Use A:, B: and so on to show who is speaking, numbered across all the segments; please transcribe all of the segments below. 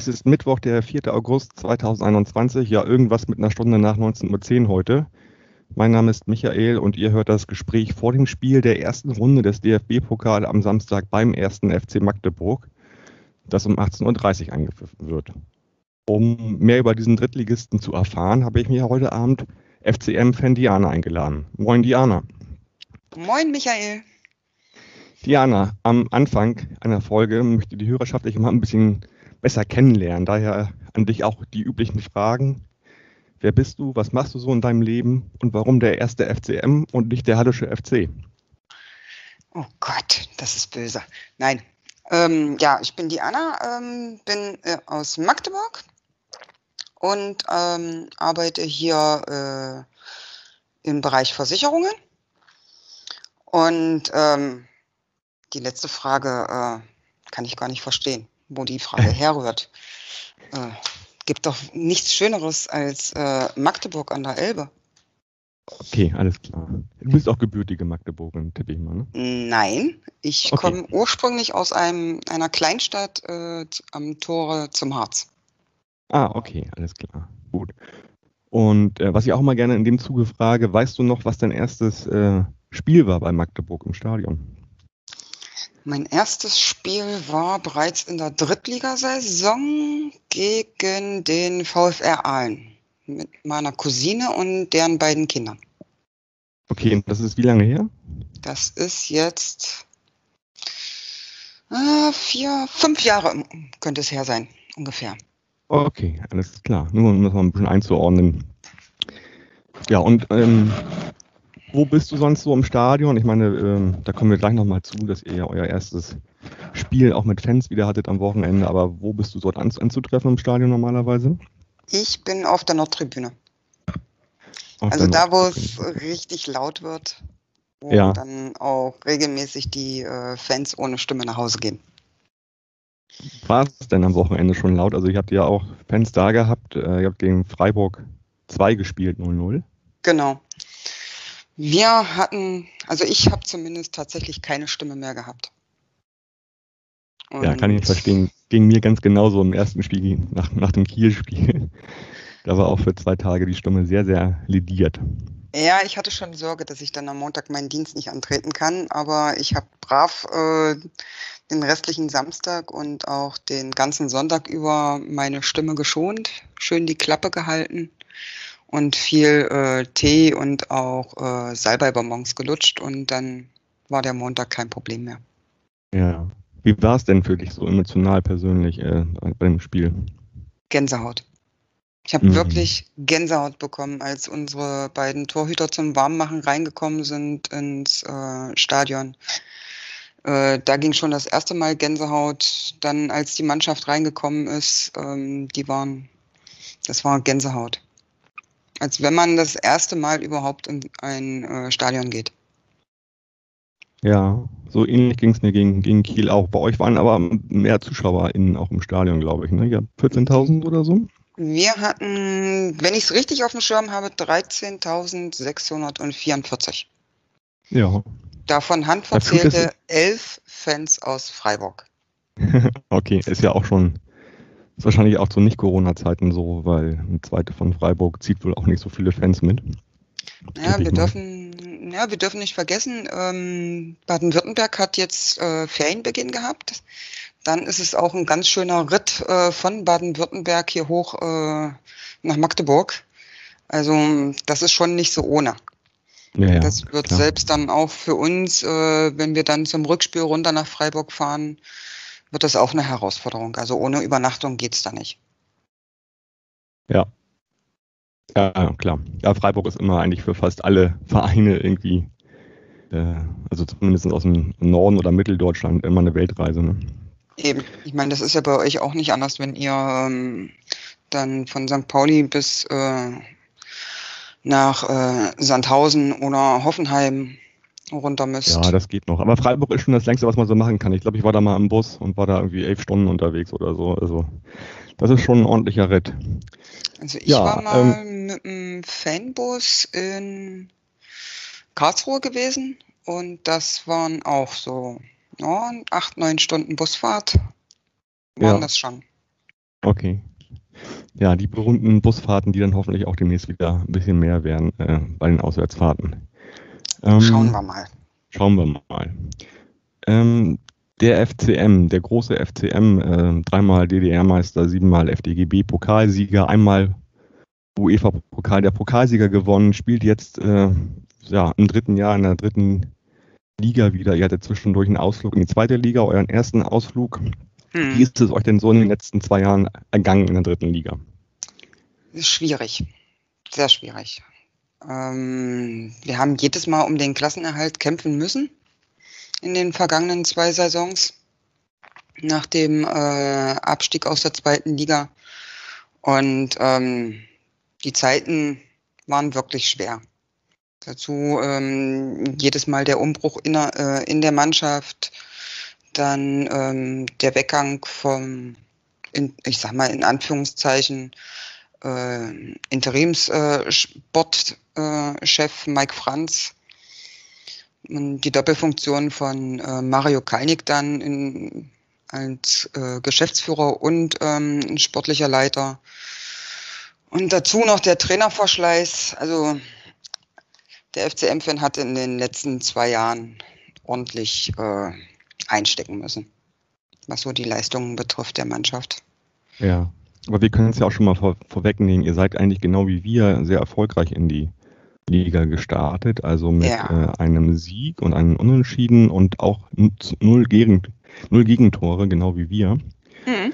A: Es ist Mittwoch, der 4. August 2021. Ja, irgendwas mit einer Stunde nach 19.10 Uhr heute. Mein Name ist Michael und ihr hört das Gespräch vor dem Spiel der ersten Runde des DFB-Pokal am Samstag beim ersten FC Magdeburg, das um 18.30 Uhr eingepfiffen wird. Um mehr über diesen Drittligisten zu erfahren, habe ich mir heute Abend FCM-Fan Diana eingeladen. Moin Diana.
B: Moin Michael.
A: Diana, am Anfang einer Folge möchte die Hörerschaft dich mal ein bisschen besser kennenlernen. Daher an dich auch die üblichen Fragen. Wer bist du? Was machst du so in deinem Leben? Und warum der erste FCM und nicht der Hallische FC?
B: Oh Gott, das ist böse. Nein. Ähm, ja, ich bin Diana, ähm, bin äh, aus Magdeburg und ähm, arbeite hier äh, im Bereich Versicherungen. Und ähm, die letzte Frage äh, kann ich gar nicht verstehen, wo die Frage herrührt. Äh, gibt doch nichts Schöneres als äh, Magdeburg an der Elbe.
A: Okay, alles klar. Du bist auch gebürtige Magdeburgerin, tippe ich mal, ne?
B: Nein, ich okay. komme ursprünglich aus einem, einer Kleinstadt äh, am Tore zum Harz.
A: Ah, okay, alles klar. Gut. Und äh, was ich auch mal gerne in dem Zuge frage, weißt du noch, was dein erstes äh, Spiel war bei Magdeburg im Stadion?
B: Mein erstes Spiel war bereits in der Drittligasaison gegen den VfR Aalen mit meiner Cousine und deren beiden Kindern.
A: Okay, und das ist wie lange her?
B: Das ist jetzt äh, vier, fünf Jahre könnte es her sein, ungefähr.
A: Okay, alles klar. Nur um das mal ein bisschen einzuordnen. Ja, und ähm, wo bist du sonst so im Stadion? Ich meine, ähm, da kommen wir gleich nochmal zu, dass ihr ja euer erstes Spiel auch mit Fans wieder hattet am Wochenende. Aber wo bist du dort an, anzutreffen im Stadion normalerweise?
B: Ich bin auf der Nordtribüne. Auf also da, wo es richtig laut wird, wo ja. dann auch regelmäßig die äh, Fans ohne Stimme nach Hause gehen.
A: War es denn am Wochenende schon laut? Also, ihr habt ja auch Fans da gehabt. Äh, ihr habt gegen Freiburg 2 gespielt, 0-0.
B: Genau. Wir hatten, also ich habe zumindest tatsächlich keine Stimme mehr gehabt.
A: Und ja, kann ich verstehen. Ging mir ganz genauso im ersten Spiel, nach, nach dem Kiel-Spiel. Da war auch für zwei Tage die Stimme sehr, sehr lediert.
B: Ja, ich hatte schon Sorge, dass ich dann am Montag meinen Dienst nicht antreten kann, aber ich habe brav äh, den restlichen Samstag und auch den ganzen Sonntag über meine Stimme geschont, schön die Klappe gehalten und viel äh, Tee und auch äh, Salbeibonbons gelutscht und dann war der Montag kein Problem mehr.
A: Ja. Wie war es denn für dich so emotional persönlich äh, beim Spiel?
B: Gänsehaut. Ich habe mhm. wirklich Gänsehaut bekommen, als unsere beiden Torhüter zum Warmmachen reingekommen sind ins äh, Stadion. Äh, da ging schon das erste Mal Gänsehaut. Dann, als die Mannschaft reingekommen ist, ähm, die waren, das war Gänsehaut als wenn man das erste Mal überhaupt in ein äh, Stadion geht.
A: Ja, so ähnlich ging es mir gegen, gegen Kiel auch. Bei euch waren aber mehr ZuschauerInnen auch im Stadion, glaube ich. Ne? Ja, 14.000 oder so?
B: Wir hatten, wenn ich es richtig auf dem Schirm habe, 13.644.
A: Ja.
B: Davon handverzählte elf Fans aus Freiburg.
A: okay, ist ja auch schon ist wahrscheinlich auch zu Nicht-Corona-Zeiten so, weil eine zweite von Freiburg zieht wohl auch nicht so viele Fans mit.
B: Ja, wir dürfen, ja, wir dürfen nicht vergessen, ähm, Baden-Württemberg hat jetzt äh, Ferienbeginn gehabt. Dann ist es auch ein ganz schöner Ritt äh, von Baden-Württemberg hier hoch äh, nach Magdeburg. Also das ist schon nicht so ohne. Ja, ja, das wird klar. selbst dann auch für uns, äh, wenn wir dann zum Rückspiel runter nach Freiburg fahren, wird das auch eine Herausforderung. Also ohne Übernachtung geht es da nicht.
A: Ja. Ja, klar. Ja, Freiburg ist immer eigentlich für fast alle Vereine irgendwie, äh, also zumindest aus dem Norden oder Mitteldeutschland, immer eine Weltreise. Ne?
B: Eben. Ich meine, das ist ja bei euch auch nicht anders, wenn ihr ähm, dann von St. Pauli bis äh, nach äh, Sandhausen oder Hoffenheim runter müsst.
A: Ja, das geht noch. Aber Freiburg ist schon das längste, was man so machen kann. Ich glaube, ich war da mal im Bus und war da irgendwie elf Stunden unterwegs oder so. Also das ist schon ein ordentlicher Ritt.
B: Also ich ja, war mal ähm, mit einem Fanbus in Karlsruhe gewesen und das waren auch so ja, acht, neun Stunden Busfahrt. Waren ja. das schon.
A: Okay. Ja, die berühmten Busfahrten, die dann hoffentlich auch demnächst wieder ein bisschen mehr werden äh, bei den Auswärtsfahrten.
B: Ähm, schauen wir mal.
A: Schauen wir mal. Ähm, der FCM, der große FCM, äh, dreimal DDR-Meister, siebenmal FDGB-Pokalsieger, einmal UEFA-Pokal der Pokalsieger gewonnen, spielt jetzt äh, ja, im dritten Jahr in der dritten Liga wieder. Ihr hattet zwischendurch einen Ausflug in die zweite Liga, euren ersten Ausflug. Hm. Wie ist es euch denn so in den letzten zwei Jahren ergangen in der dritten Liga?
B: Schwierig. Sehr schwierig. Ähm, wir haben jedes Mal um den Klassenerhalt kämpfen müssen in den vergangenen zwei Saisons nach dem äh, Abstieg aus der zweiten Liga. Und ähm, die Zeiten waren wirklich schwer. Dazu ähm, jedes Mal der Umbruch in, äh, in der Mannschaft, dann ähm, der Weggang vom, in, ich sag mal in Anführungszeichen, äh, Interimssportchef äh, Mike Franz, die Doppelfunktion von äh, Mario Kalnick dann in, als äh, Geschäftsführer und ähm, sportlicher Leiter. Und dazu noch der Trainerverschleiß. Also der FCM-Fan hat in den letzten zwei Jahren ordentlich äh, einstecken müssen, was so die Leistungen betrifft der Mannschaft.
A: Ja, aber wir können es ja auch schon mal vor, vorwegnehmen. Ihr seid eigentlich genau wie wir sehr erfolgreich in die Liga gestartet, also mit ja. äh, einem Sieg und einem Unentschieden und auch null, Gegen, null Gegentore, genau wie wir. Mhm.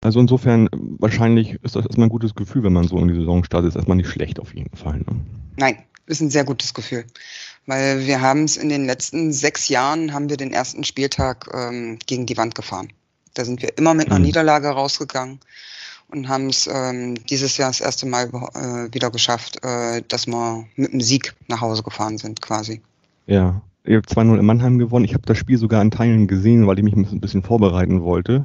A: Also insofern, wahrscheinlich ist das erstmal ein gutes Gefühl, wenn man so in die Saison startet, ist erstmal nicht schlecht auf jeden Fall. Ne?
B: Nein, ist ein sehr gutes Gefühl. Weil wir haben es in den letzten sechs Jahren, haben wir den ersten Spieltag ähm, gegen die Wand gefahren. Da sind wir immer mit einer mhm. Niederlage rausgegangen und haben es ähm, dieses Jahr das erste Mal äh, wieder geschafft, äh, dass wir mit einem Sieg nach Hause gefahren sind quasi.
A: Ja, ihr habt 2-0 in Mannheim gewonnen. Ich habe das Spiel sogar in Teilen gesehen, weil ich mich ein bisschen vorbereiten wollte.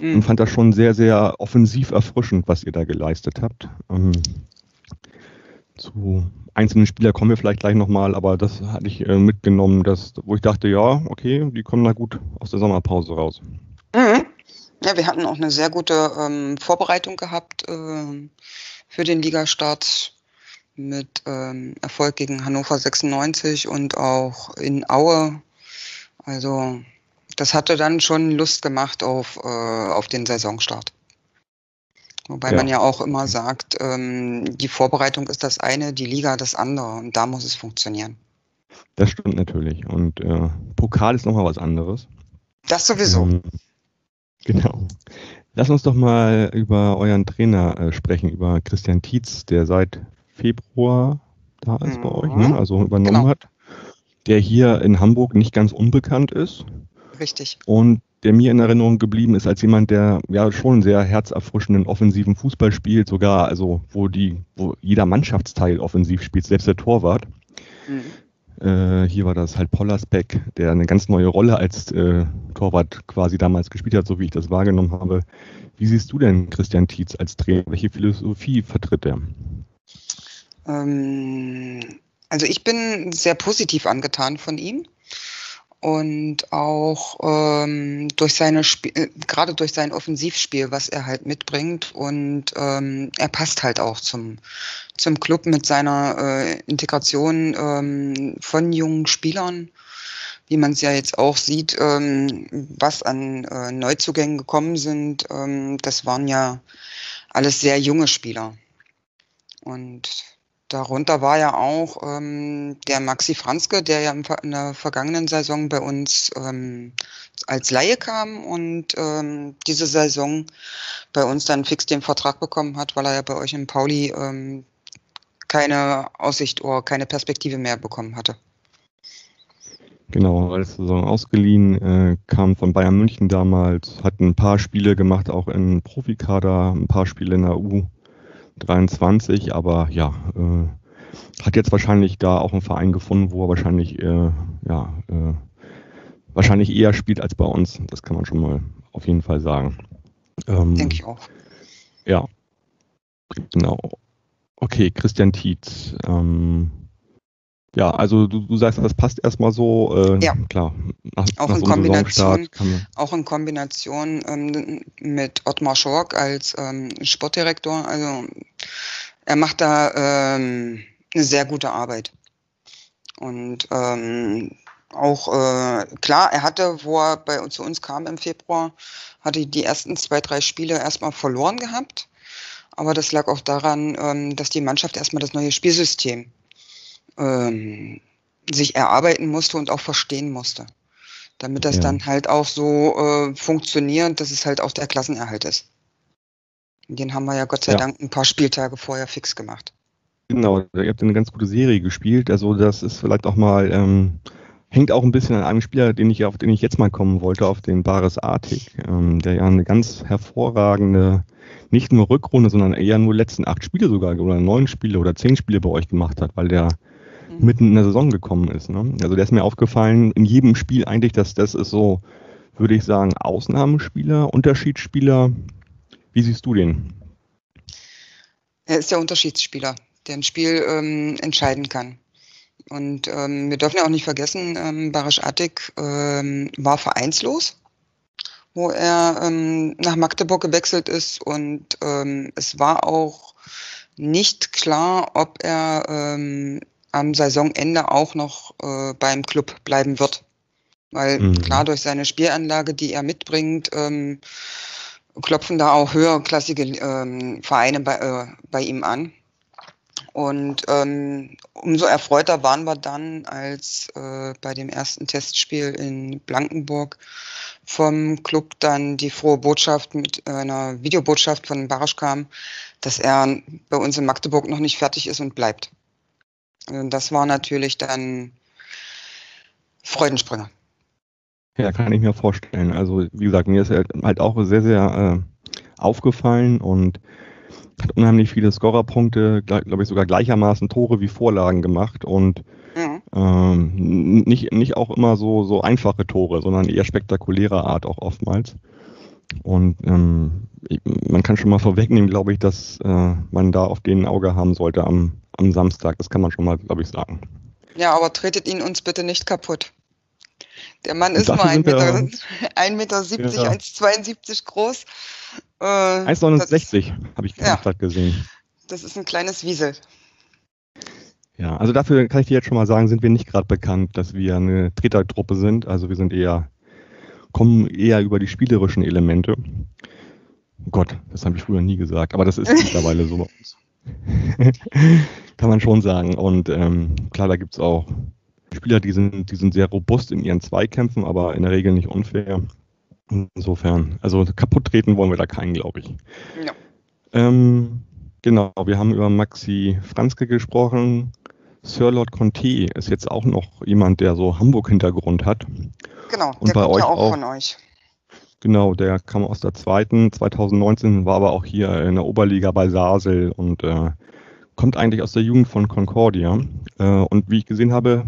A: Mhm. Und fand das schon sehr, sehr offensiv erfrischend, was ihr da geleistet habt. Ähm, zu einzelnen Spielern kommen wir vielleicht gleich nochmal, aber das hatte ich äh, mitgenommen, dass, wo ich dachte, ja, okay, die kommen da gut aus der Sommerpause raus.
B: Mhm. Ja, wir hatten auch eine sehr gute ähm, Vorbereitung gehabt äh, für den Ligastart mit ähm, Erfolg gegen Hannover 96 und auch in Aue. Also das hatte dann schon Lust gemacht auf, äh, auf den Saisonstart. Wobei ja. man ja auch immer sagt, ähm, die Vorbereitung ist das eine, die Liga das andere und da muss es funktionieren.
A: Das stimmt natürlich. Und äh, Pokal ist nochmal was anderes.
B: Das sowieso.
A: Genau. Lass uns doch mal über euren Trainer äh, sprechen, über Christian Tietz, der seit Februar da ist mhm. bei euch, ne? Mhm. also übernommen genau. hat, der hier in Hamburg nicht ganz unbekannt ist.
B: Richtig.
A: Und der mir in Erinnerung geblieben ist als jemand, der ja schon sehr herzerfrischenden offensiven Fußball spielt, sogar also wo die, wo jeder Mannschaftsteil offensiv spielt, selbst der Torwart. Mhm. Äh, hier war das halt Pollersbeck, der eine ganz neue Rolle als äh, Torwart quasi damals gespielt hat, so wie ich das wahrgenommen habe. Wie siehst du denn Christian Tietz als Trainer? Welche Philosophie vertritt er?
B: Ähm, also ich bin sehr positiv angetan von ihm und auch ähm, durch seine Sp äh, gerade durch sein Offensivspiel, was er halt mitbringt und ähm, er passt halt auch zum zum Club mit seiner äh, Integration ähm, von jungen Spielern, wie man es ja jetzt auch sieht, ähm, was an äh, Neuzugängen gekommen sind. Ähm, das waren ja alles sehr junge Spieler und Darunter war ja auch ähm, der Maxi Franzke, der ja in der vergangenen Saison bei uns ähm, als Laie kam und ähm, diese Saison bei uns dann fix den Vertrag bekommen hat, weil er ja bei euch in Pauli ähm, keine Aussicht oder keine Perspektive mehr bekommen hatte.
A: Genau, als Saison ausgeliehen, äh, kam von Bayern München damals, hat ein paar Spiele gemacht, auch in Profikader, ein paar Spiele in der U 23, aber ja, äh, hat jetzt wahrscheinlich da auch einen Verein gefunden, wo er wahrscheinlich, äh, ja, äh, wahrscheinlich eher spielt als bei uns. Das kann man schon mal auf jeden Fall sagen.
B: Ähm, Denke ich auch.
A: Ja. Genau. Okay, Christian Tietz. Ähm, ja, also du, du, sagst, das passt erstmal so.
B: Äh, ja, klar. Nach, auch, nach in so Kombination, auch in Kombination ähm, mit Ottmar Schork als ähm, Sportdirektor. Also er macht da ähm, eine sehr gute Arbeit. Und ähm, auch äh, klar, er hatte, wo er bei, zu uns kam im Februar, hatte die ersten zwei, drei Spiele erstmal verloren gehabt. Aber das lag auch daran, ähm, dass die Mannschaft erstmal das neue Spielsystem ähm, sich erarbeiten musste und auch verstehen musste. Damit das ja. dann halt auch so äh, funktioniert, dass es halt auch der Klassenerhalt ist. Den haben wir ja Gott sei ja. Dank ein paar Spieltage vorher fix gemacht.
A: Genau, ihr habt eine ganz gute Serie gespielt. Also das ist vielleicht auch mal, ähm, hängt auch ein bisschen an einem Spieler, den ich, auf den ich jetzt mal kommen wollte, auf den Baris Artig, ähm, der ja eine ganz hervorragende, nicht nur Rückrunde, sondern eher nur letzten acht Spiele sogar oder neun Spiele oder zehn Spiele bei euch gemacht hat, weil der mhm. mitten in der Saison gekommen ist. Ne? Also der ist mir aufgefallen, in jedem Spiel eigentlich, dass das ist so, würde ich sagen, Ausnahmespieler, Unterschiedsspieler. Wie siehst du den?
B: Er ist der Unterschiedsspieler, der ein Spiel ähm, entscheiden kann. Und ähm, wir dürfen ja auch nicht vergessen, ähm, Barisch Attik ähm, war vereinslos, wo er ähm, nach Magdeburg gewechselt ist. Und ähm, es war auch nicht klar, ob er ähm, am Saisonende auch noch äh, beim Club bleiben wird. Weil mhm. klar, durch seine Spielanlage, die er mitbringt, ähm, klopfen da auch höherklassige ähm, Vereine bei, äh, bei ihm an. Und ähm, umso erfreuter waren wir dann, als äh, bei dem ersten Testspiel in Blankenburg vom Club dann die frohe Botschaft mit einer Videobotschaft von Barasch kam, dass er bei uns in Magdeburg noch nicht fertig ist und bleibt. Also das war natürlich dann Freudensprünge.
A: Ja, kann ich mir vorstellen. Also wie gesagt, mir ist halt auch sehr, sehr äh, aufgefallen und hat unheimlich viele Scorerpunkte, glaube ich sogar gleichermaßen Tore wie Vorlagen gemacht und mhm. ähm, nicht, nicht auch immer so, so einfache Tore, sondern eher spektakulärer Art auch oftmals. Und ähm, man kann schon mal vorwegnehmen, glaube ich, dass äh, man da auf den Auge haben sollte am, am Samstag. Das kann man schon mal, glaube ich, sagen.
B: Ja, aber tretet ihn uns bitte nicht kaputt. Der Mann ist nur 1,70 Meter, Meter 70, ja. 1,72 groß.
A: Äh, 1,69 habe ich ja, gerade gesehen.
B: Das ist ein kleines Wiesel.
A: Ja, also dafür kann ich dir jetzt schon mal sagen, sind wir nicht gerade bekannt, dass wir eine Tretertruppe sind. Also wir sind eher, kommen eher über die spielerischen Elemente. Oh Gott, das habe ich früher nie gesagt, aber das ist mittlerweile so bei uns. kann man schon sagen. Und ähm, klar, da gibt es auch Spieler, die sind, die sind sehr robust in ihren Zweikämpfen, aber in der Regel nicht unfair. Insofern, also kaputt treten wollen wir da keinen, glaube ich. Ja. Ähm, genau, wir haben über Maxi Franzke gesprochen. Sir Lord Conte ist jetzt auch noch jemand, der so Hamburg-Hintergrund hat.
B: Genau, Und der bei kommt euch ja auch, auch von euch.
A: Genau, der kam aus der zweiten, 2019 war aber auch hier in der Oberliga bei Sasel und äh, kommt eigentlich aus der Jugend von Concordia. Äh, und wie ich gesehen habe,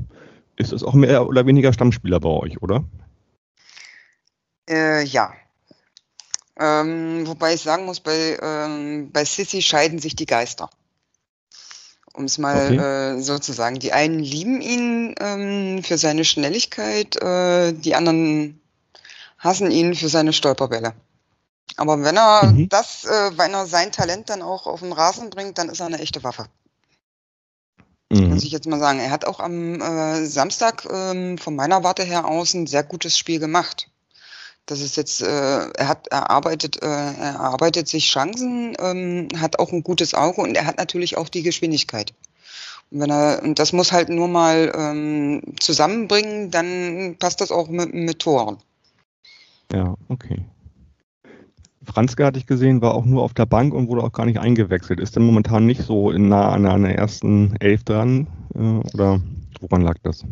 A: ist es auch mehr oder weniger Stammspieler bei euch, oder?
B: Äh, ja. Ähm, wobei ich sagen muss, bei, ähm, bei Sissy scheiden sich die Geister. Um es mal okay. äh, so zu sagen. Die einen lieben ihn ähm, für seine Schnelligkeit, äh, die anderen hassen ihn für seine Stolperbälle. Aber wenn er mhm. das, äh, wenn er sein Talent dann auch auf den Rasen bringt, dann ist er eine echte Waffe. Muss ich jetzt mal sagen. Er hat auch am äh, Samstag ähm, von meiner Warte her aus ein sehr gutes Spiel gemacht. Das ist jetzt, äh, er hat erarbeitet, äh, er erarbeitet sich Chancen, ähm, hat auch ein gutes Auge und er hat natürlich auch die Geschwindigkeit. Und wenn er, und das muss halt nur mal ähm, zusammenbringen, dann passt das auch mit, mit Toren.
A: Ja, okay. Franzke hatte ich gesehen, war auch nur auf der Bank und wurde auch gar nicht eingewechselt. Ist denn momentan nicht so nah an einer ersten Elf dran? Äh, oder woran lag das?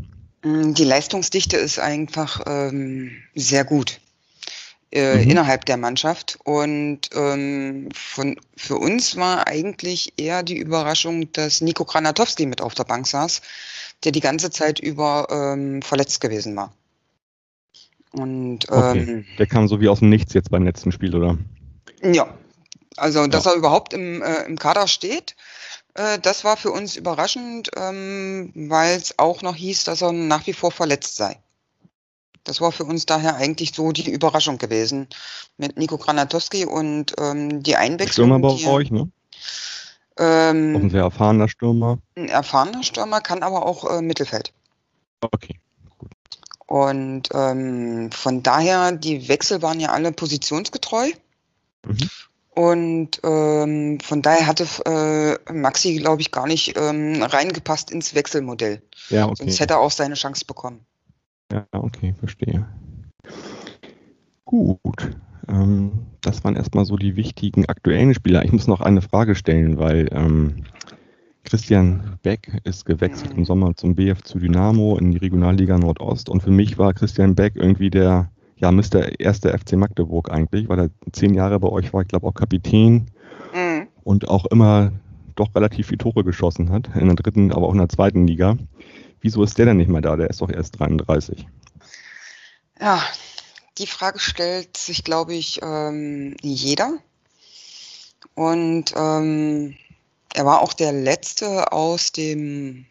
B: Mm, die Leistungsdichte ist einfach ähm, sehr gut äh, mhm. innerhalb der Mannschaft. Und ähm, von, für uns war eigentlich eher die Überraschung, dass Nico Granatowski mit auf der Bank saß, der die ganze Zeit über ähm, verletzt gewesen war.
A: Und, okay. ähm, der kam so wie aus dem Nichts jetzt beim letzten Spiel, oder?
B: Ja, Also, dass ja. er überhaupt im, äh, im Kader steht, äh, das war für uns überraschend, ähm, weil es auch noch hieß, dass er nach wie vor verletzt sei. Das war für uns daher eigentlich so die Überraschung gewesen mit Nico Granatowski und ähm, die Einwechslung.
A: Stürmer bei euch, ne? Ähm, auch ein sehr erfahrener Stürmer.
B: Ein erfahrener Stürmer kann aber auch äh, Mittelfeld.
A: Okay.
B: Und ähm, von daher, die Wechsel waren ja alle positionsgetreu. Mhm. Und ähm, von daher hatte äh, Maxi, glaube ich, gar nicht ähm, reingepasst ins Wechselmodell.
A: Ja, okay.
B: Sonst hätte er auch seine Chance bekommen.
A: Ja, okay, verstehe. Gut. Ähm, das waren erstmal so die wichtigen aktuellen Spieler. Ich muss noch eine Frage stellen, weil ähm, Christian Beck ist gewechselt im Sommer zum BF zu Dynamo in die Regionalliga Nordost und für mich war Christian Beck irgendwie der ja, Mr. erste FC Magdeburg eigentlich, weil er zehn Jahre bei euch war, ich glaube auch Kapitän mhm. und auch immer doch relativ viele Tore geschossen hat, in der dritten, aber auch in der zweiten Liga. Wieso ist der denn nicht mehr da? Der ist doch erst 33.
B: Ja, die Frage stellt sich, glaube ich, ähm, jeder. Und ähm, er war auch der letzte aus dem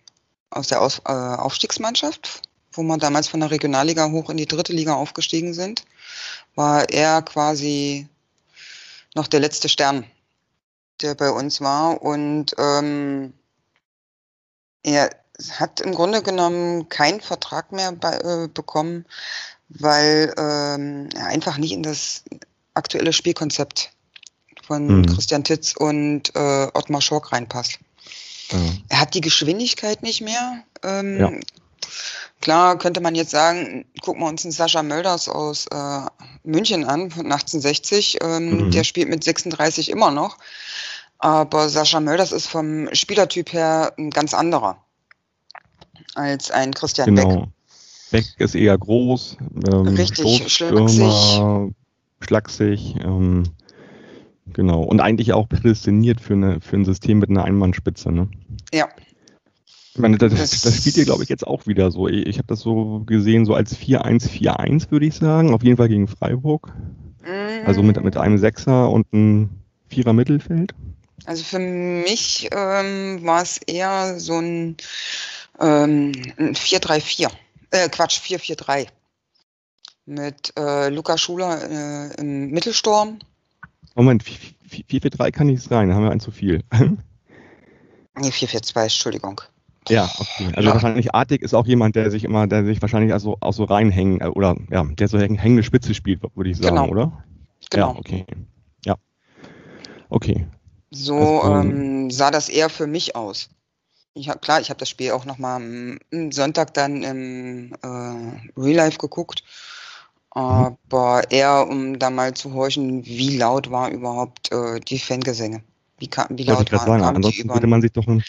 B: aus der aus, äh, Aufstiegsmannschaft wo wir damals von der Regionalliga hoch in die dritte Liga aufgestiegen sind, war er quasi noch der letzte Stern, der bei uns war. Und ähm, er hat im Grunde genommen keinen Vertrag mehr bei, äh, bekommen, weil ähm, er einfach nicht in das aktuelle Spielkonzept von mhm. Christian Titz und äh, Ottmar Schork reinpasst. Mhm. Er hat die Geschwindigkeit nicht mehr. Ähm, ja. Klar könnte man jetzt sagen, gucken wir uns einen Sascha Mölders aus äh, München an, von 1860. Ähm, mhm. Der spielt mit 36 immer noch. Aber Sascha Mölders ist vom Spielertyp her ein ganz anderer als ein Christian genau. Beck.
A: Beck ist eher groß,
B: ähm, richtig schlaksig,
A: schlaksig ähm, genau und eigentlich auch prädestiniert für, eine, für ein System mit einer Einmannspitze. Ne?
B: Ja,
A: ich meine, das, das, das spielt ihr, glaube ich, jetzt auch wieder so. Ich, ich habe das so gesehen, so als 4-1-4-1, würde ich sagen. Auf jeden Fall gegen Freiburg. Also mit, mit einem Sechser und einem Vierer Mittelfeld.
B: Also für mich ähm, war es eher so ein, ähm, ein 4-3-4. Äh, Quatsch, 4-4-3. Mit äh, Luca Schuler äh, im Mittelsturm.
A: Moment, 4-4-3 kann nicht sein, da haben wir ein zu viel.
B: nee, 4-4-2, Entschuldigung.
A: Ja, okay. Also ja. wahrscheinlich Artig ist auch jemand, der sich immer, der sich wahrscheinlich also auch so reinhängen äh, oder ja, der so hängende Spitze spielt, würde ich sagen, genau. oder?
B: Genau.
A: Ja, okay. Ja. Okay.
B: So also, ähm, sah das eher für mich aus. Ich hab, klar, ich habe das Spiel auch nochmal am Sonntag dann im äh, Real Life geguckt. Mhm. Aber eher, um da mal zu horchen, wie laut war überhaupt äh, die Fangesänge. Wie, wie laut
A: waren, sagen, ansonsten würde man sich doch ein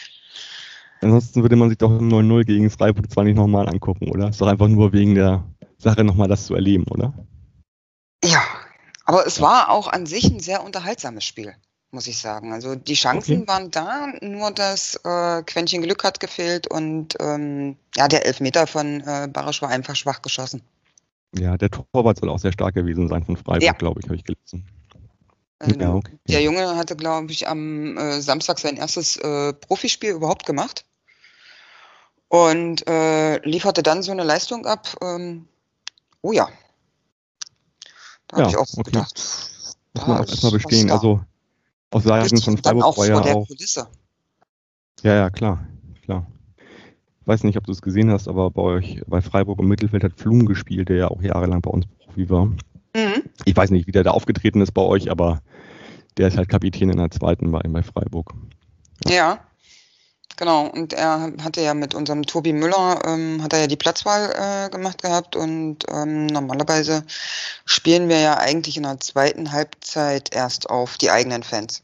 A: Ansonsten würde man sich doch im 9-0 gegen Freiburg zwar nicht nochmal angucken, oder? Ist doch einfach nur wegen der Sache nochmal das zu erleben, oder?
B: Ja, aber es war auch an sich ein sehr unterhaltsames Spiel, muss ich sagen. Also die Chancen okay. waren da, nur das äh, Quäntchen Glück hat gefehlt und ähm, ja, der Elfmeter von äh, Barisch war einfach schwach geschossen.
A: Ja, der Torwart soll auch sehr stark gewesen sein von Freiburg, ja. glaube ich, habe ich gelesen.
B: Also ja, okay. Der Junge hatte, glaube ich, am äh, Samstag sein erstes äh, Profispiel überhaupt gemacht und äh, lieferte dann so eine Leistung ab. Ähm, oh ja.
A: Da ja, habe ich auch okay. gedacht. Muss man auch erstmal bestehen. Also aus Seiten von Freiburg auch war ja auch. Kulisse. Ja, ja, klar, weiß nicht, ob du es gesehen hast, aber bei euch, bei Freiburg im Mittelfeld hat Flum gespielt, der ja auch jahrelang bei uns Profi war. Mhm. Ich weiß nicht, wie der da aufgetreten ist bei euch, aber der ist halt Kapitän in der zweiten bei, bei Freiburg.
B: Ja. ja. Genau, und er hatte ja mit unserem Tobi Müller, ähm, hat er ja die Platzwahl äh, gemacht gehabt und ähm, normalerweise spielen wir ja eigentlich in der zweiten Halbzeit erst auf die eigenen Fans.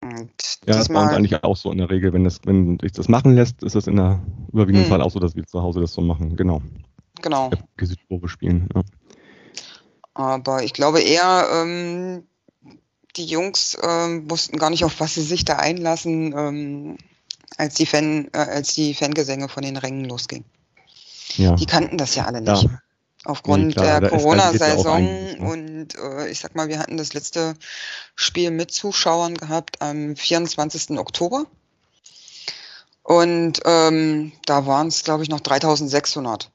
A: Und ja, das war uns eigentlich auch so in der Regel. Wenn, das, wenn sich das machen lässt, ist es in der überwiegenden hm. Fall auch so, dass wir zu Hause das so machen. Genau.
B: Genau.
A: Südprobe spielen. Ja.
B: Aber ich glaube eher, ähm, die Jungs ähm, wussten gar nicht, auf was sie sich da einlassen. Ähm, als die, Fan, äh, als die Fangesänge von den Rängen losgingen. Ja. Die kannten das ja alle nicht. Ja. Aufgrund nee, klar, der Corona-Saison ne? und äh, ich sag mal, wir hatten das letzte Spiel mit Zuschauern gehabt am 24. Oktober. Und ähm, da waren es, glaube ich, noch 3600.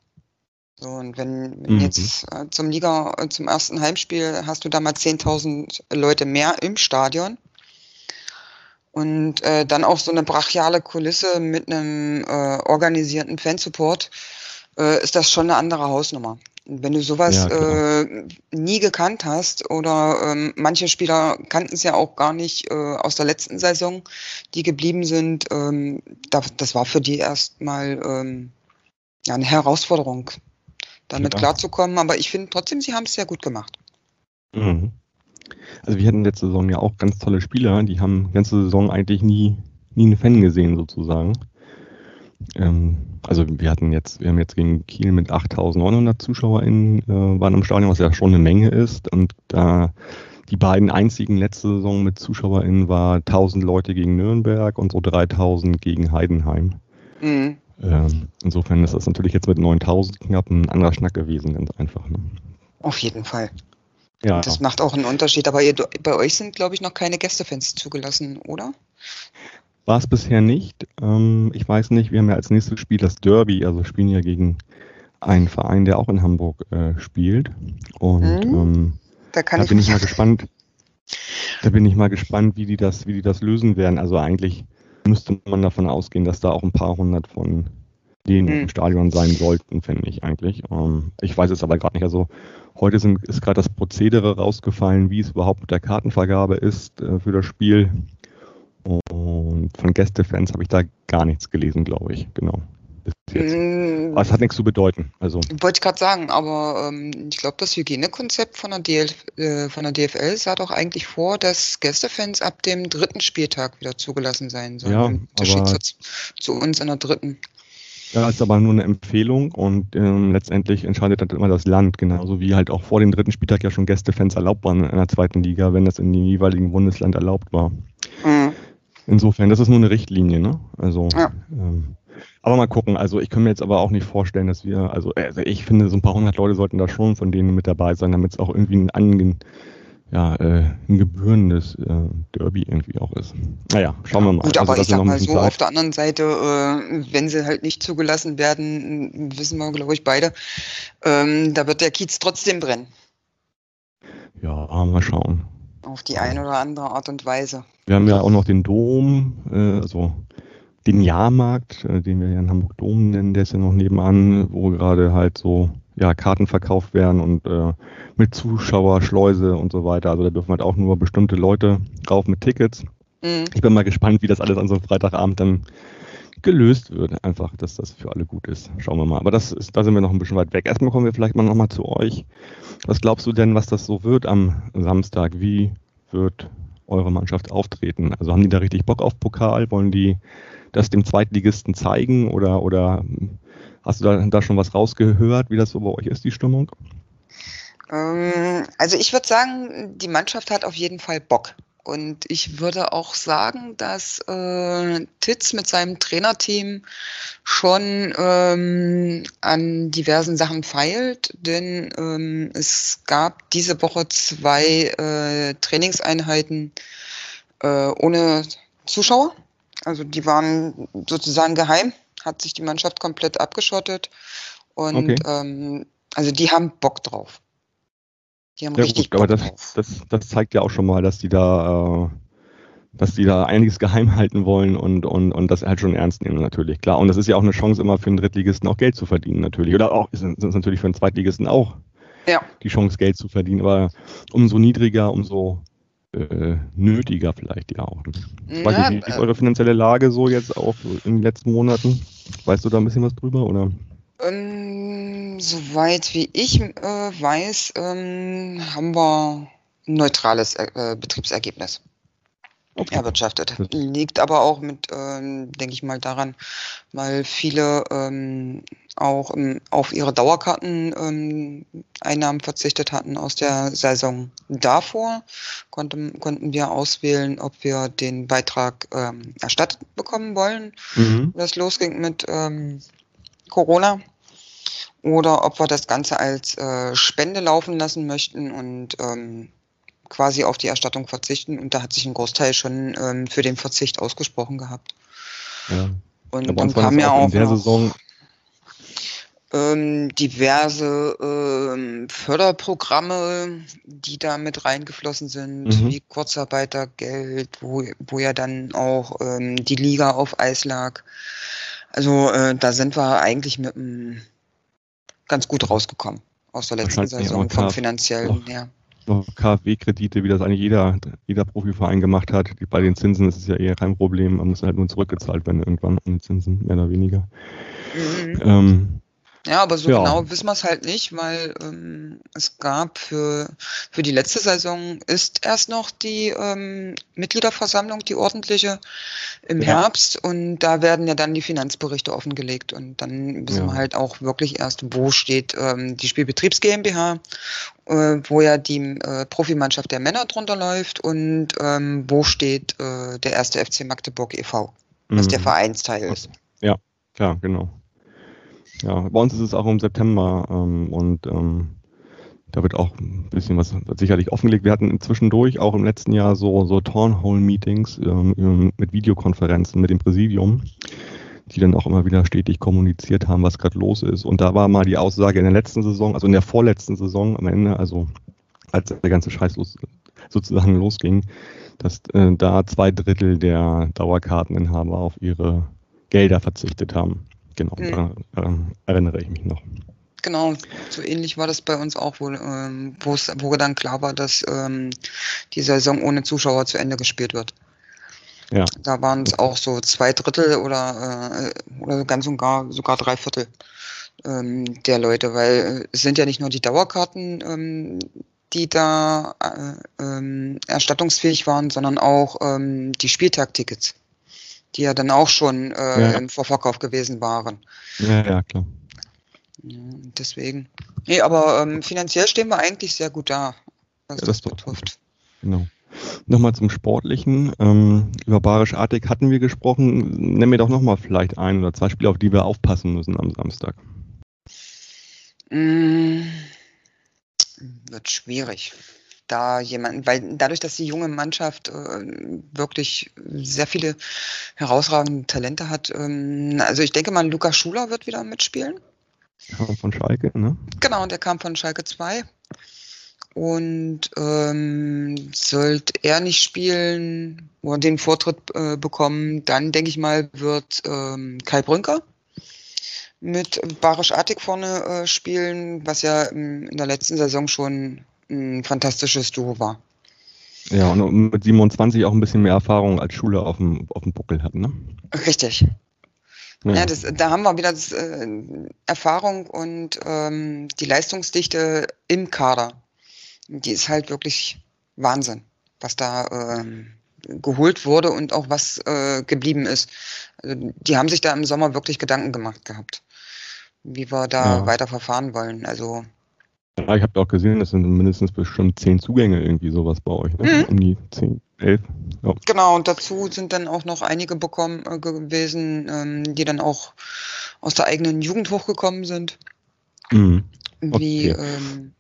B: So, und wenn, wenn mhm. jetzt äh, zum Liga, äh, zum ersten Heimspiel hast du da mal 10.000 Leute mehr im Stadion. Und äh, dann auch so eine brachiale Kulisse mit einem äh, organisierten Fansupport, äh, ist das schon eine andere Hausnummer. Wenn du sowas ja, äh, nie gekannt hast oder ähm, manche Spieler kannten es ja auch gar nicht äh, aus der letzten Saison, die geblieben sind, ähm, da, das war für die erstmal ähm, ja, eine Herausforderung, damit ja. klarzukommen. Aber ich finde trotzdem, sie haben es sehr gut gemacht.
A: Mhm. Also wir hatten letzte Saison ja auch ganz tolle Spieler, die haben die ganze Saison eigentlich nie, nie einen Fan gesehen sozusagen. Ähm, also wir hatten jetzt, wir haben jetzt gegen Kiel mit 8.900 ZuschauerInnen äh, waren im Stadion, was ja schon eine Menge ist. Und da die beiden einzigen letzte Saison mit ZuschauerInnen war 1.000 Leute gegen Nürnberg und so 3.000 gegen Heidenheim. Mhm. Ähm, insofern ist das natürlich jetzt mit 9.000 knapp ein anderer Schnack gewesen, ganz einfach. Ne?
B: Auf jeden Fall. Ja. Das macht auch einen Unterschied. Aber ihr, bei euch sind, glaube ich, noch keine Gästefans zugelassen, oder?
A: War es bisher nicht. Ähm, ich weiß nicht, wir haben ja als nächstes Spiel das Derby, also spielen ja gegen einen Verein, der auch in Hamburg äh, spielt. Und mhm. ähm, da, da ich bin ich mal gespannt. Da bin ich mal gespannt, wie die das, wie die das lösen werden. Also eigentlich müsste man davon ausgehen, dass da auch ein paar hundert von denen mhm. im Stadion sein sollten, finde ich eigentlich. Ähm, ich weiß es aber gerade nicht. Also heute sind, ist gerade das Prozedere rausgefallen, wie es überhaupt mit der Kartenvergabe ist äh, für das Spiel. Und von Gästefans habe ich da gar nichts gelesen, glaube ich. Genau. Aber es hat nichts zu bedeuten. Also.
B: Wollte ich gerade sagen, aber ähm, ich glaube, das Hygienekonzept von der, DL, äh, von der DFL sah doch eigentlich vor, dass Gästefans ab dem dritten Spieltag wieder zugelassen sein sollen.
A: Ja, Im
B: Unterschied zu, zu, uns in der dritten.
A: Ja, ist aber nur eine Empfehlung und ähm, letztendlich entscheidet dann immer das Land, genauso wie halt auch vor dem dritten Spieltag ja schon Gästefans erlaubt waren in der zweiten Liga, wenn das in dem jeweiligen Bundesland erlaubt war. Insofern, das ist nur eine Richtlinie, ne? Also, ja. ähm, aber mal gucken. Also ich kann mir jetzt aber auch nicht vorstellen, dass wir, also, also ich finde, so ein paar hundert Leute sollten da schon von denen mit dabei sein, damit es auch irgendwie ein, ein, ja, äh, ein gebührendes äh, Derby irgendwie auch ist. Naja, schauen wir mal.
B: Gut, also, aber ich sag mal so, Zeit. auf der anderen Seite, äh, wenn sie halt nicht zugelassen werden, wissen wir, glaube ich, beide, ähm, da wird der Kiez trotzdem brennen.
A: Ja, mal schauen
B: auf die eine oder andere Art und Weise.
A: Wir haben ja auch noch den Dom, äh, also den Jahrmarkt, äh, den wir ja in Hamburg Dom nennen, der ist ja noch nebenan, wo gerade halt so ja, Karten verkauft werden und äh, mit Zuschauer, Schleuse und so weiter. Also da dürfen halt auch nur bestimmte Leute drauf mit Tickets. Mhm. Ich bin mal gespannt, wie das alles an so einem Freitagabend dann gelöst wird. Einfach, dass das für alle gut ist. Schauen wir mal. Aber das ist, da sind wir noch ein bisschen weit weg. Erstmal kommen wir vielleicht mal nochmal zu euch. Was glaubst du denn, was das so wird am Samstag? Wie wird eure Mannschaft auftreten? Also haben die da richtig Bock auf Pokal? Wollen die das dem Zweitligisten zeigen oder, oder hast du da, da schon was rausgehört, wie das so bei euch ist, die Stimmung?
B: Ähm, also ich würde sagen, die Mannschaft hat auf jeden Fall Bock. Und ich würde auch sagen, dass äh, Titz mit seinem Trainerteam schon ähm, an diversen Sachen feilt, denn ähm, es gab diese Woche zwei äh, Trainingseinheiten äh, ohne Zuschauer. Also die waren sozusagen geheim, hat sich die Mannschaft komplett abgeschottet und okay. ähm, also die haben Bock drauf.
A: Die haben ja, richtig gut, aber das, das, das, zeigt ja auch schon mal, dass die da, äh, dass die da einiges geheim halten wollen und, und, und das halt schon ernst nehmen, natürlich. Klar. Und das ist ja auch eine Chance immer für einen Drittligisten auch Geld zu verdienen, natürlich. Oder auch sind es natürlich für einen Zweitligisten auch ja. die Chance, Geld zu verdienen. Aber umso niedriger, umso äh, nötiger vielleicht ja auch. Ich weiß nicht, wie ist eure finanzielle Lage so jetzt auch in den letzten Monaten? Weißt du da ein bisschen was drüber? Oder?
B: Ähm, soweit wie ich äh, weiß, ähm, haben wir ein neutrales äh, Betriebsergebnis okay. erwirtschaftet. Liegt aber auch mit, ähm, denke ich mal, daran, weil viele ähm, auch auf ihre Dauerkarteneinnahmen ähm, verzichtet hatten aus der Saison davor. Konnte, konnten wir auswählen, ob wir den Beitrag ähm, erstattet bekommen wollen. Mhm. Das losging mit Corona. Oder ob wir das Ganze als äh, Spende laufen lassen möchten und ähm, quasi auf die Erstattung verzichten. Und da hat sich ein Großteil schon ähm, für den Verzicht ausgesprochen gehabt.
A: Ja.
B: Und
A: Aber
B: dann kam ja
A: auch
B: auch
A: in der
B: noch,
A: Saison,
B: ähm, diverse ähm, Förderprogramme, die da mit reingeflossen sind,
A: Mhm.
B: wie Kurzarbeitergeld, wo, wo ja dann auch ähm, die Liga auf Eis lag. Also äh, da sind wir eigentlich mit einem ganz gut rausgekommen aus der letzten Saison vom finanziellen her.
A: noch KfW-Kredite, wie das eigentlich jeder, jeder Profiverein gemacht hat. Bei den Zinsen ist es ja eher kein Problem. Man muss halt nur zurückgezahlt werden irgendwann ohne Zinsen, mehr oder weniger.
B: Mhm.
A: Ähm,
B: Ja, aber so
A: Ja.
B: genau wissen wir es halt nicht, weil ähm, es gab für, für die letzte Saison ist erst noch die ähm, Mitgliederversammlung, die ordentliche, im
A: Ja.
B: Herbst und da werden ja dann die Finanzberichte offengelegt und dann wissen
A: Ja.
B: wir halt auch wirklich erst, wo steht ähm, die Spielbetriebs GmbH, äh, wo ja die äh, Profimannschaft der Männer drunter läuft und ähm, wo steht äh, der erste FC Magdeburg e.V., was der
A: mhm.
B: Vereinsteil ist.
A: Klar, genau. Ja, bei uns ist es auch im September ähm, und ähm, da wird auch ein bisschen was sicherlich offengelegt. Wir hatten zwischendurch auch im letzten Jahr so, so Townhall-Meetings ähm, mit Videokonferenzen mit dem Präsidium, die dann auch immer wieder stetig kommuniziert haben, was gerade los ist. Und da war mal die Aussage in der letzten Saison, also in der vorletzten Saison am Ende, also als der ganze Scheiß los, sozusagen losging, dass äh, da zwei Drittel der Dauerkarteninhaber auf ihre Gelder verzichtet haben. Genau,
B: Mhm.
A: daran, daran erinnere ich mich noch.
B: Genau, so ähnlich war das bei uns auch, wo, ähm, wo dann klar war, dass ähm, die Saison ohne Zuschauer zu Ende gespielt wird.
A: Ja.
B: Da waren es auch so zwei Drittel oder, äh, oder ganz und gar sogar drei Viertel ähm, der Leute, weil äh, es sind ja nicht nur die Dauerkarten, ähm, die da äh, ähm, erstattungsfähig waren, sondern auch ähm, die Spieltagtickets, die ja dann auch schon äh,
A: Ja.
B: im Vorverkauf gewesen waren.
A: Ja, ja, klar.
B: Ja, deswegen. Nee, aber ähm, finanziell stehen wir eigentlich sehr gut da, was
A: Ja, das
B: das,
A: ist doch
B: betrifft.
A: Genau. Nochmal zum Sportlichen. Ähm, über Barisch Artig hatten wir gesprochen. Nenn mir doch nochmal vielleicht ein oder zwei Spiele, auf die wir aufpassen müssen am Samstag.
B: Mm, wird schwierig. Da jemanden, weil dadurch, dass die junge Mannschaft äh, wirklich sehr viele herausragende Talente hat, ähm, also ich denke mal, Lukas Schuler wird wieder mitspielen.
A: Kam Von Schalke, ne?
B: Genau, der kam von Schalke 2. Und ähm, sollte er nicht spielen oder den Vortritt äh, bekommen, dann denke ich mal, wird ähm, Kai Brünker mit Barisch Artig vorne äh, spielen, was ja ähm, in der letzten Saison schon ein fantastisches Duo war.
A: Ja, und mit 27 auch ein bisschen mehr Erfahrung als Schule auf dem, auf dem Buckel hat, ne?
B: Richtig.
A: Ja,
B: Ja, das, da haben wir wieder das, äh, Erfahrung und ähm, die Leistungsdichte im Kader. Die ist halt wirklich Wahnsinn, was da ähm, geholt wurde und auch was äh, geblieben ist. Also, die haben sich da im Sommer wirklich Gedanken gemacht gehabt, wie wir da
A: Ja.
B: weiter verfahren wollen. Also
A: Ja, ich habe auch gesehen, das sind mindestens bestimmt zehn Zugänge irgendwie sowas bei euch, ne?
B: Mhm.
A: Um die zehn, elf. Ja.
B: genau, und dazu sind dann auch noch einige bekommen äh, gewesen, ähm, die dann auch aus der eigenen Jugend hochgekommen sind.
A: Mhm.
B: Wie,
A: Okay.
B: ähm,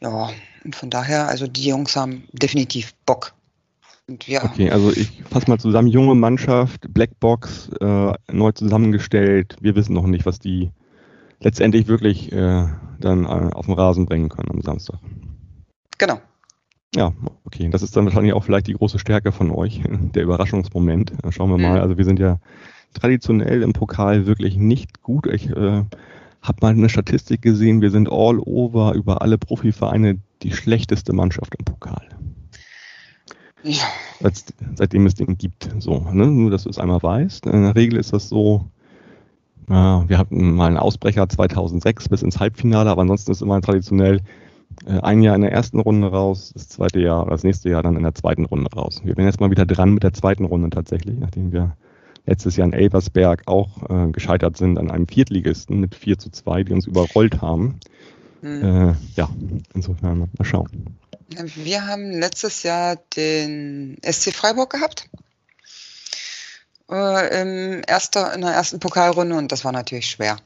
B: ja, und von daher, also die Jungs haben definitiv Bock. Wir,
A: Okay, also ich fasse mal zusammen. Junge Mannschaft, Blackbox, äh, neu zusammengestellt. Wir wissen noch nicht, was die letztendlich wirklich äh, dann äh, auf den Rasen bringen können am Samstag.
B: genau.
A: Ja, okay. Das ist dann wahrscheinlich auch vielleicht die große Stärke von euch, der Überraschungsmoment. Äh, Schauen wir mal.
B: Mhm.
A: Also wir sind ja traditionell im Pokal wirklich nicht gut. Ich äh, habe mal eine Statistik gesehen, wir sind all over über alle Profivereine die schlechteste Mannschaft im Pokal.
B: Ja,
A: Seit, seitdem es den gibt. So, ne? Nur, dass du es einmal weißt. In der Regel ist das so, ja, wir hatten mal einen Ausbrecher 2006 bis ins Halbfinale, aber ansonsten ist immer traditionell äh, ein Jahr in der ersten Runde raus, das zweite Jahr, oder das nächste Jahr dann in der zweiten Runde raus. Wir werden jetzt mal wieder dran mit der zweiten Runde tatsächlich, nachdem wir letztes Jahr in Elversberg auch äh, gescheitert sind an einem Viertligisten mit 4 zu 2, die uns überrollt haben.
B: hm.
A: Äh, ja, insofern mal schauen.
B: wir haben letztes Jahr den SC Freiburg gehabt. Äh, im erster, in der ersten Pokalrunde und das war natürlich schwer.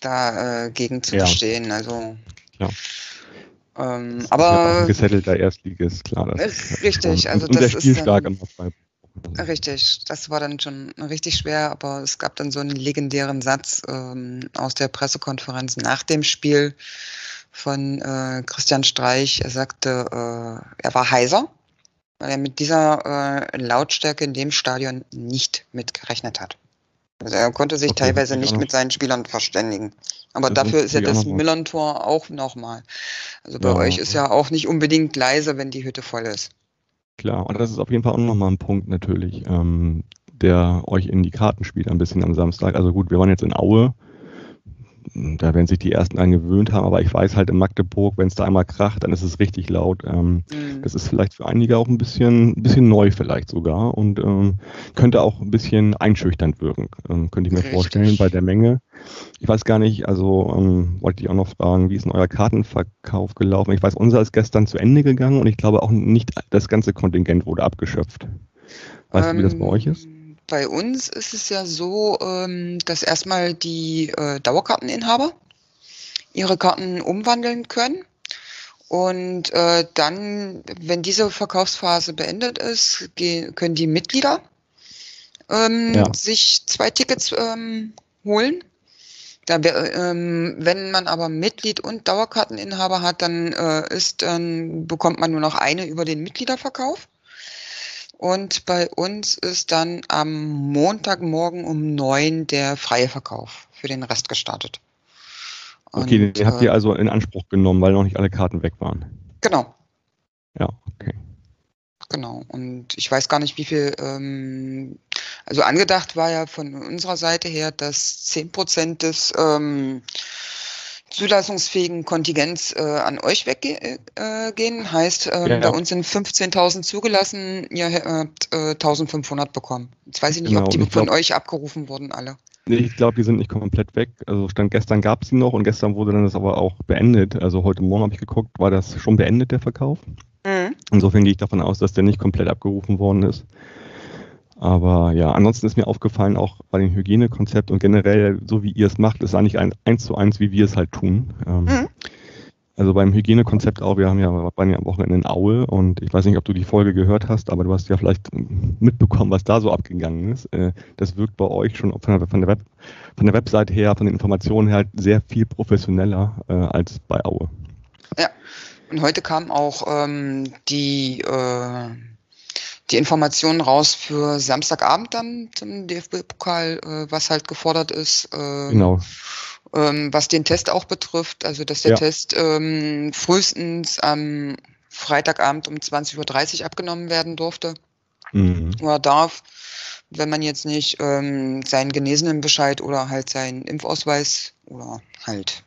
B: dagegen zu ja. bestehen. Also
A: ja.
B: Ähm, aber
A: gesettelter Erstligist, klar.
B: Das richtig, also
A: und,
B: das
A: ist stark dann,
B: Richtig, das war dann schon richtig schwer, aber es gab dann so einen legendären Satz ähm, aus der Pressekonferenz nach dem Spiel von äh, Christian Streich. Er sagte, äh, er war heiser, weil er mit dieser äh, Lautstärke in dem Stadion nicht mitgerechnet hat. Also er konnte sich okay, teilweise nicht mit seinen Spielern verständigen. Aber das dafür ist ja das Millern-Tor auch nochmal. Also bei ja, euch ist ja auch nicht unbedingt leise, wenn die Hütte voll ist.
A: Klar, und das ist auf jeden Fall auch nochmal ein Punkt natürlich, ähm, der euch in die Karten spielt ein bisschen am Samstag. Also gut, wir waren jetzt in Aue da werden sich die ersten dran gewöhnt haben, aber ich weiß halt in Magdeburg, wenn es da einmal kracht, dann ist es richtig laut. Ähm, mhm. Das ist vielleicht für einige auch ein bisschen, ein bisschen neu vielleicht sogar und ähm, könnte auch ein bisschen einschüchternd wirken, ähm, könnte ich mir richtig. vorstellen bei der Menge. Ich weiß gar nicht, also ähm, wollte ich auch noch fragen, wie ist denn euer Kartenverkauf gelaufen? Ich weiß, unser ist gestern zu Ende gegangen und ich glaube auch nicht das ganze Kontingent wurde abgeschöpft. Weißt du, wie das bei euch ist?
B: Bei uns ist es ja so, ähm, dass erstmal die äh, Dauerkarteninhaber ihre Karten umwandeln können. Und äh, dann, wenn diese Verkaufsphase beendet ist, können die Mitglieder ähm, ja. sich zwei Tickets ähm, holen. Da, ähm, wenn man aber Mitglied und Dauerkarteninhaber hat, dann äh, ist, dann bekommt man nur noch eine über den Mitgliederverkauf. Und bei uns ist dann am Montagmorgen um neun der freie Verkauf für den Rest gestartet.
A: Und, okay, den habt ihr äh, also in Anspruch genommen, weil noch nicht alle Karten weg waren.
B: Genau.
A: Ja, okay.
B: Genau. Und ich weiß gar nicht, wie viel, ähm, also angedacht war ja von unserer Seite her, dass zehn Prozent des ähm, zulassungsfähigen Kontingents äh, an euch weggehen. Äh, heißt, äh, ja, bei uns sind 15.000 zugelassen, ihr habt äh, 1.500 bekommen. Jetzt weiß ich nicht, genau, ob die von glaub, euch abgerufen wurden, alle.
A: Nee, ich glaube, die sind nicht komplett weg. Also stand gestern gab es sie noch und gestern wurde dann das aber auch beendet. Also heute Morgen habe ich geguckt, war das schon beendet, der Verkauf. Mhm. Insofern gehe ich davon aus, dass der nicht komplett abgerufen worden ist. Aber ja, ansonsten ist mir aufgefallen, auch bei dem Hygienekonzept und generell, so wie ihr es macht, ist eigentlich ein, eins zu eins, wie wir es halt tun. Ähm, mhm. Also beim Hygienekonzept auch, wir haben ja, waren ja am Wochenende in Aue und ich weiß nicht, ob du die Folge gehört hast, aber du hast ja vielleicht mitbekommen, was da so abgegangen ist. Äh, das wirkt bei euch schon von der, von der, Web, von der Webseite her, von den Informationen her halt sehr viel professioneller äh, als bei Aue.
B: Ja, und heute kam auch ähm, die äh die Informationen raus für Samstagabend dann zum DFB-Pokal, äh, was halt gefordert ist.
A: Äh, genau.
B: Ähm, was den Test auch betrifft, also dass der ja. Test ähm, frühestens am Freitagabend um 20.30 Uhr abgenommen werden durfte mhm. oder darf wenn man jetzt nicht ähm, seinen Genesenenbescheid oder halt seinen Impfausweis oder halt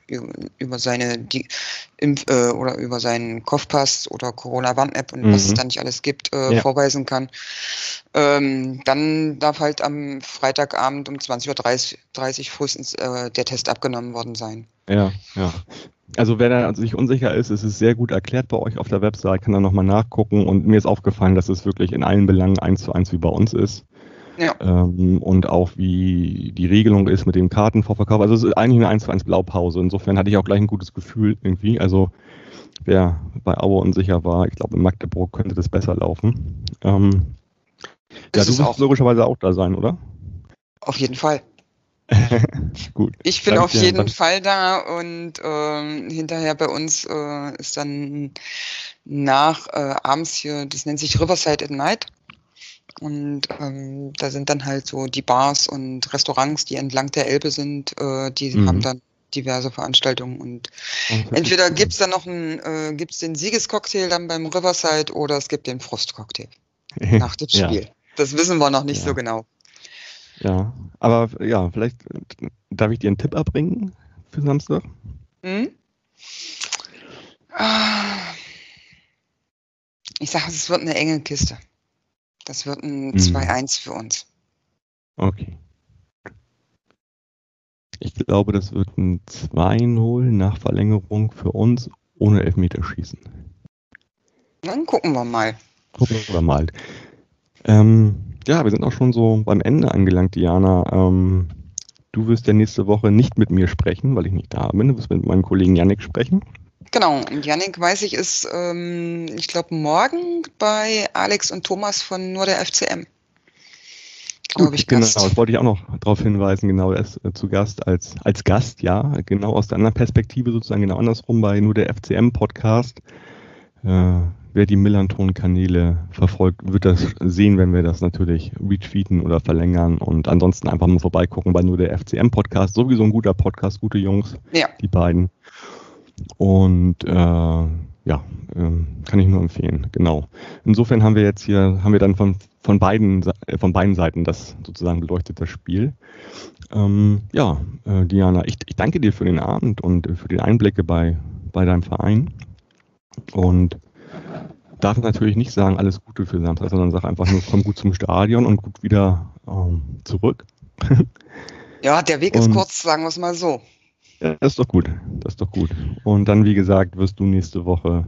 B: über, seine die Impf äh, oder über seinen Kopfpass oder Corona-Warn-App und mhm. was es da nicht alles gibt, äh, ja. vorweisen kann. Ähm, dann darf halt am Freitagabend um 20.30 Uhr frühestens äh, der Test abgenommen worden sein.
A: Ja, ja. Also wer da sich unsicher ist, ist es sehr gut erklärt bei euch auf der Website, kann da nochmal nachgucken und mir ist aufgefallen, dass es wirklich in allen Belangen eins zu eins wie bei uns ist. Ja. Ähm, und auch wie die Regelung ist mit dem Kartenvorverkauf. Also es ist eigentlich eine 1 zu 1 Blaupause. Insofern hatte ich auch gleich ein gutes Gefühl irgendwie. Also wer bei Aue unsicher war, ich glaube in Magdeburg könnte das besser laufen. Ähm, ja, du wirst logischerweise auch da sein, oder?
B: Auf jeden Fall.
A: Gut.
B: Ich bin Danke auf jeden Fall da und ähm, hinterher bei uns äh, ist dann nach äh, abends hier, das nennt sich Riverside at Night. Und ähm, da sind dann halt so die Bars und Restaurants, die entlang der Elbe sind, äh, die mhm. haben dann diverse Veranstaltungen und entweder gibt's dann noch einen, äh, gibt's den Siegescocktail dann beim Riverside oder es gibt den Frustcocktail nach dem Spiel. ja. Das wissen wir noch nicht ja. so genau.
A: Ja, aber ja, vielleicht darf ich dir einen Tipp abbringen für Samstag? Hm?
B: Ich sage, es wird eine enge Kiste. Das wird ein mhm. 2-1 für uns.
A: Okay. Ich glaube, das wird ein 2-0 nach Verlängerung für uns ohne Elfmeterschießen.
B: Dann gucken wir mal.
A: Gucken wir mal. Ähm, ja, wir sind auch schon so beim Ende angelangt, Diana. Ähm, du wirst ja nächste Woche nicht mit mir sprechen, weil ich nicht da bin. Du wirst mit meinem Kollegen Yannick sprechen.
B: Genau, und Yannick, weiß ich, ist, ähm, ich glaube, morgen bei Alex und Thomas von nur der FCM.
A: Glaube ich, Gast. Genau, das wollte ich auch noch darauf hinweisen, genau, er ist äh, zu Gast als, als Gast, ja, genau aus der anderen Perspektive sozusagen, genau andersrum bei nur der FCM-Podcast. Äh, wer die Millanton-Kanäle verfolgt, wird das sehen, wenn wir das natürlich retweeten oder verlängern und ansonsten einfach mal vorbeigucken bei nur der FCM-Podcast. Sowieso ein guter Podcast, gute Jungs, ja. die beiden. Und äh, ja, ähm, kann ich nur empfehlen, genau. Insofern haben wir jetzt hier, haben wir dann von, von, beiden, äh, von beiden Seiten das sozusagen beleuchtet, das Spiel. Ähm, ja, äh, Diana, ich, ich danke dir für den Abend und für die Einblicke bei, bei deinem Verein. Und darf natürlich nicht sagen, alles Gute für Samstag, sondern sag einfach nur, komm gut zum Stadion und gut wieder ähm, zurück.
B: ja, der Weg ist und, kurz, sagen wir es mal so.
A: Ja, das ist doch gut. Das ist doch gut. Und dann, wie gesagt, wirst du nächste Woche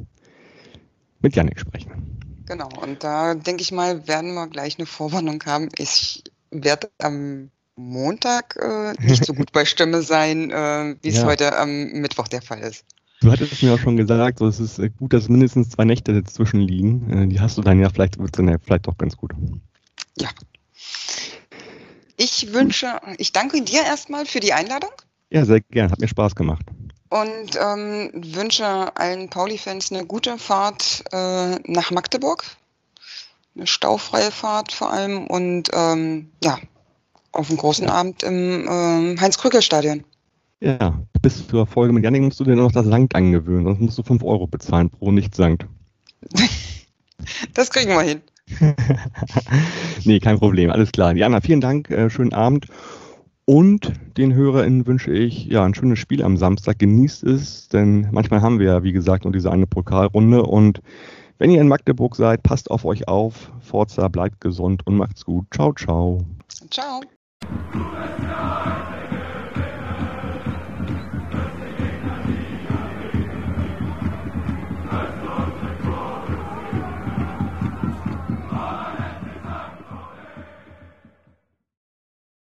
A: mit Janik sprechen.
B: Genau, und da denke ich mal, werden wir gleich eine Vorwarnung haben. Ich werde am Montag äh, nicht so gut bei Stimme sein, äh, wie es ja. heute am Mittwoch der Fall ist.
A: Du hattest mir auch schon gesagt, so, es ist äh, gut, dass mindestens zwei Nächte dazwischen liegen. Äh, die hast du dann ja, vielleicht wird dann ja vielleicht doch ganz gut.
B: Ja. Ich wünsche, ich danke dir erstmal für die Einladung.
A: Ja, sehr gern. Hat mir Spaß gemacht.
B: Und ähm, wünsche allen Pauli-Fans eine gute Fahrt äh, nach Magdeburg. Eine staufreie Fahrt vor allem. Und ähm, ja, auf einen großen ja. Abend im äh, Heinz-Krüger-Stadion.
A: Ja, bis zur Folge mit Janik musst du dir noch das Sankt angewöhnen, sonst musst du 5 Euro bezahlen pro Nicht-Sankt.
B: das kriegen wir hin.
A: nee, kein Problem, alles klar. Jana, vielen Dank, äh, schönen Abend. Und den HörerInnen wünsche ich ja ein schönes Spiel am Samstag. Genießt es, denn manchmal haben wir ja, wie gesagt, nur diese eine Pokalrunde. Und wenn ihr in Magdeburg seid, passt auf euch auf. Forza, bleibt gesund und macht's gut. Ciao, ciao. Ciao.